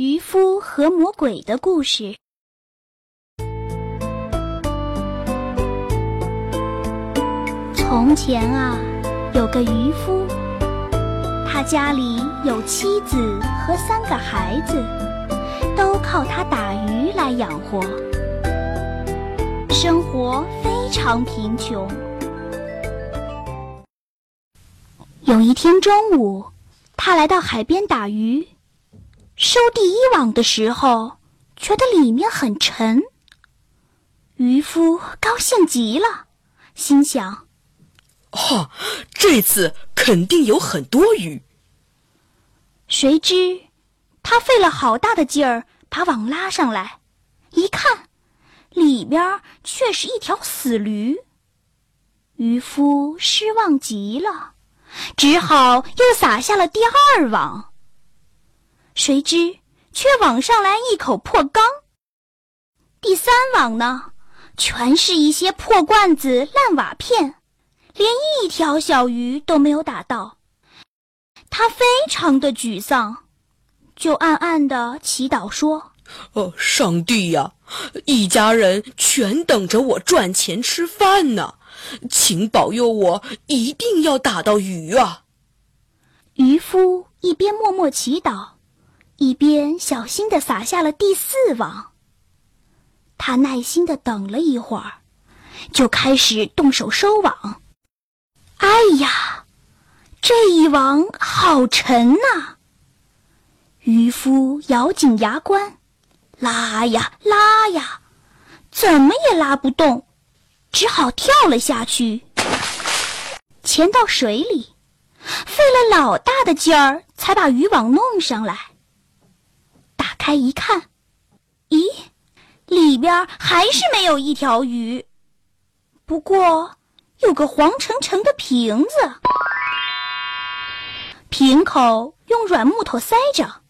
渔夫和魔鬼的故事。从前啊，有个渔夫，他家里有妻子和三个孩子，都靠他打鱼来养活，生活非常贫穷。有一天中午，他来到海边打鱼，收第一网的时候，觉得里面很沉。渔夫高兴极了，心想。哈，这次肯定有很多鱼。谁知，他费了好大的劲儿把网拉上来，一看，里边却是一条死驴。渔夫失望极了，只好又撒下了第二网。谁知，却网上来一口破缸。第三网呢，全是一些破罐子、烂瓦片。连一条小鱼都没有打到，他非常的沮丧，就暗暗的祈祷说：“哦，上帝呀，一家人全等着我赚钱吃饭呢，请保佑我一定要打到鱼啊！”渔夫一边默默祈祷，一边小心的撒下了第四网。他耐心的等了一会儿，就开始动手收网。哎呀，这一网好沉呐！渔夫咬紧牙关，拉呀拉呀，怎么也拉不动，只好跳了下去，潜到水里，费了老大的劲儿才把渔网弄上来。来一看，咦，里边还是没有一条鱼，不过。有个黄澄澄的瓶子，瓶口用软木头塞着。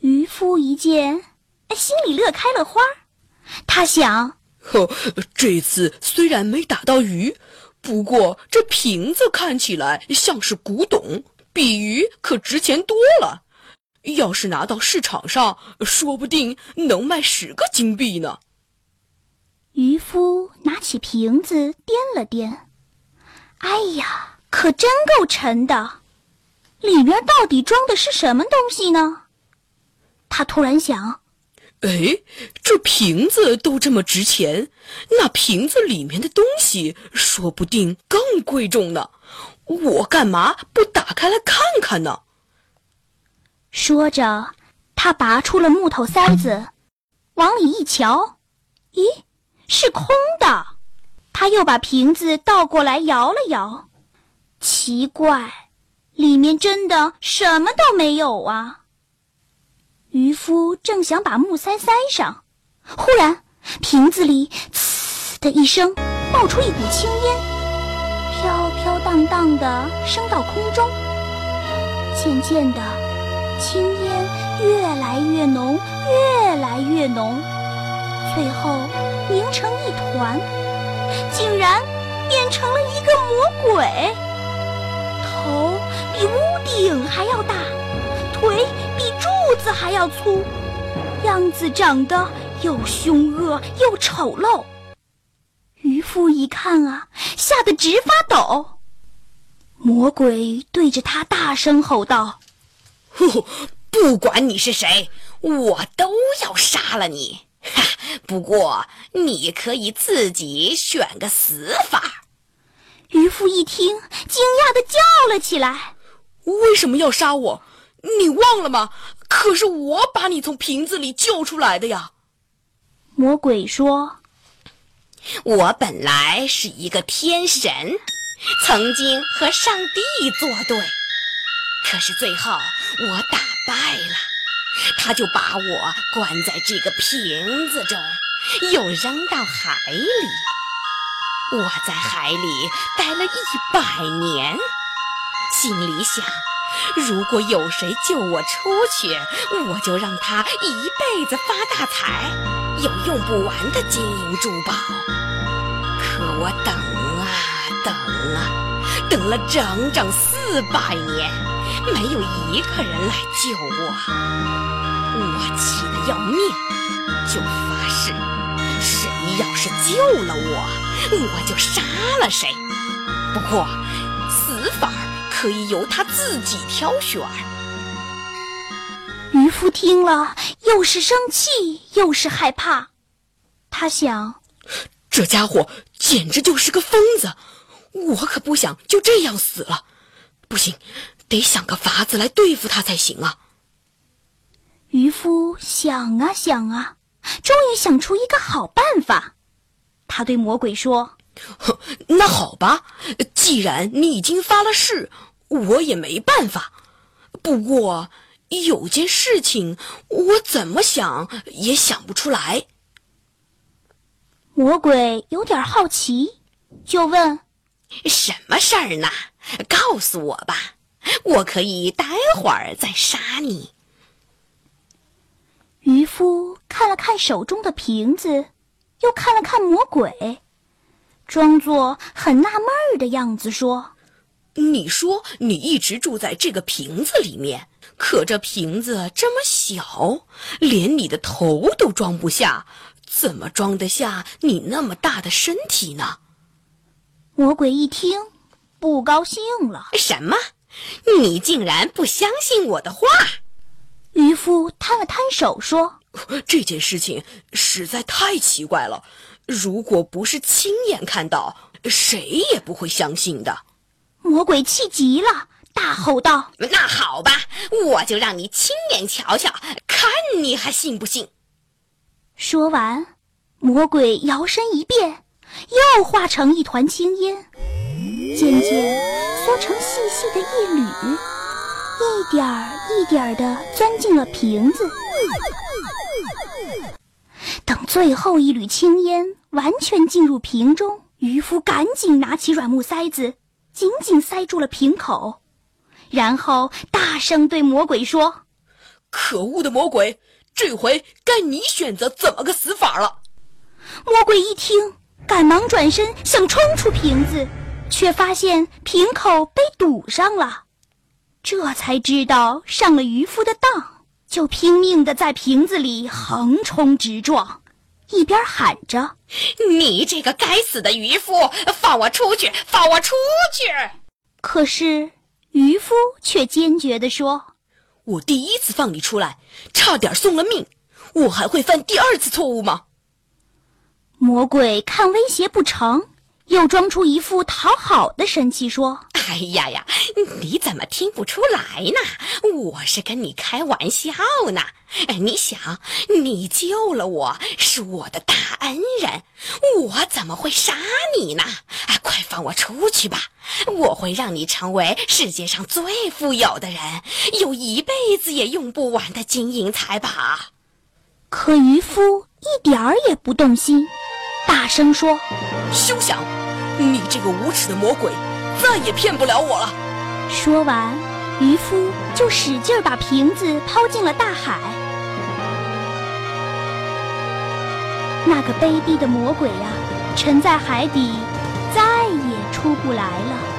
渔夫一见，心里乐开了花。他想：呵，这次虽然没打到鱼，不过这瓶子看起来像是古董，比鱼可值钱多了。要是拿到市场上，说不定能卖十个金币呢。渔夫拿起瓶子掂了掂，哎呀，可真够沉的！里面到底装的是什么东西呢？他突然想：哎，这瓶子都这么值钱，那瓶子里面的东西说不定更贵重呢。我干嘛不打开来看看呢？说着，他拔出了木头塞子，往里一瞧，咦？是空的，他又把瓶子倒过来摇了摇，奇怪，里面真的什么都没有啊！渔夫正想把木塞塞上，忽然瓶子里“呲”的一声冒出一股青烟，飘飘荡荡的升到空中，渐渐的，青烟越来越浓，越来越浓，最后。凝成一团，竟然变成了一个魔鬼。头比屋顶还要大，腿比柱子还要粗，样子长得又凶恶又丑陋。渔夫一看啊，吓得直发抖。魔鬼对着他大声吼道：“ 不管你是谁，我都要杀了你！”哈，不过你可以自己选个死法。渔夫一听，惊讶的叫了起来：“为什么要杀我？你忘了吗？可是我把你从瓶子里救出来的呀！”魔鬼说：“我本来是一个天神，曾经和上帝作对，可是最后我打败了。”他就把我关在这个瓶子中，又扔到海里。我在海里待了一百年，心里想：如果有谁救我出去，我就让他一辈子发大财，有用不完的金银珠宝。可我等啊等啊，等了整整四百年，没有一个人来救我。我气得要命，就发誓，谁要是救了我，我就杀了谁。不过，死法可以由他自己挑选。渔夫听了，又是生气，又是害怕。他想，这家伙简直就是个疯子，我可不想就这样死了。不行，得想个法子来对付他才行啊！渔夫想啊想啊，终于想出一个好办法。他对魔鬼说：“那好吧，既然你已经发了誓，我也没办法。不过……”有件事情，我怎么想也想不出来。魔鬼有点好奇，就问：“什么事儿呢？告诉我吧，我可以待会儿再杀你。”渔夫看了看手中的瓶子，又看了看魔鬼，装作很纳闷儿的样子说：“你说你一直住在这个瓶子里面。”可这瓶子这么小，连你的头都装不下，怎么装得下你那么大的身体呢？魔鬼一听，不高兴了。什么？你竟然不相信我的话？渔夫摊了摊手说：“这件事情实在太奇怪了，如果不是亲眼看到，谁也不会相信的。”魔鬼气急了。大吼道：“那好吧，我就让你亲眼瞧瞧，看你还信不信。”说完，魔鬼摇身一变，又化成一团青烟，渐渐缩成细细的一缕，一点儿一点儿的钻进了瓶子。等最后一缕青烟完全进入瓶中，渔夫赶紧拿起软木塞子，紧紧塞住了瓶口。然后大声对魔鬼说：“可恶的魔鬼，这回该你选择怎么个死法了。”魔鬼一听，赶忙转身想冲出瓶子，却发现瓶口被堵上了。这才知道上了渔夫的当，就拼命的在瓶子里横冲直撞，一边喊着：“你这个该死的渔夫，放我出去！放我出去！”可是。渔夫却坚决地说：“我第一次放你出来，差点送了命，我还会犯第二次错误吗？”魔鬼看威胁不成，又装出一副讨好的神气说：“哎呀呀，你怎么听不出来呢？我是跟你开玩笑呢。你想，你救了我，是我的大恩人，我怎么会杀你呢？快放我出去吧！我会让你成为世界上最富有的人，有一辈子也用不完的金银财宝。可渔夫一点儿也不动心，大声说：“休想！你这个无耻的魔鬼，再也骗不了我了！”说完，渔夫就使劲把瓶子抛进了大海。那个卑鄙的魔鬼呀，沉在海底，再也出不来了。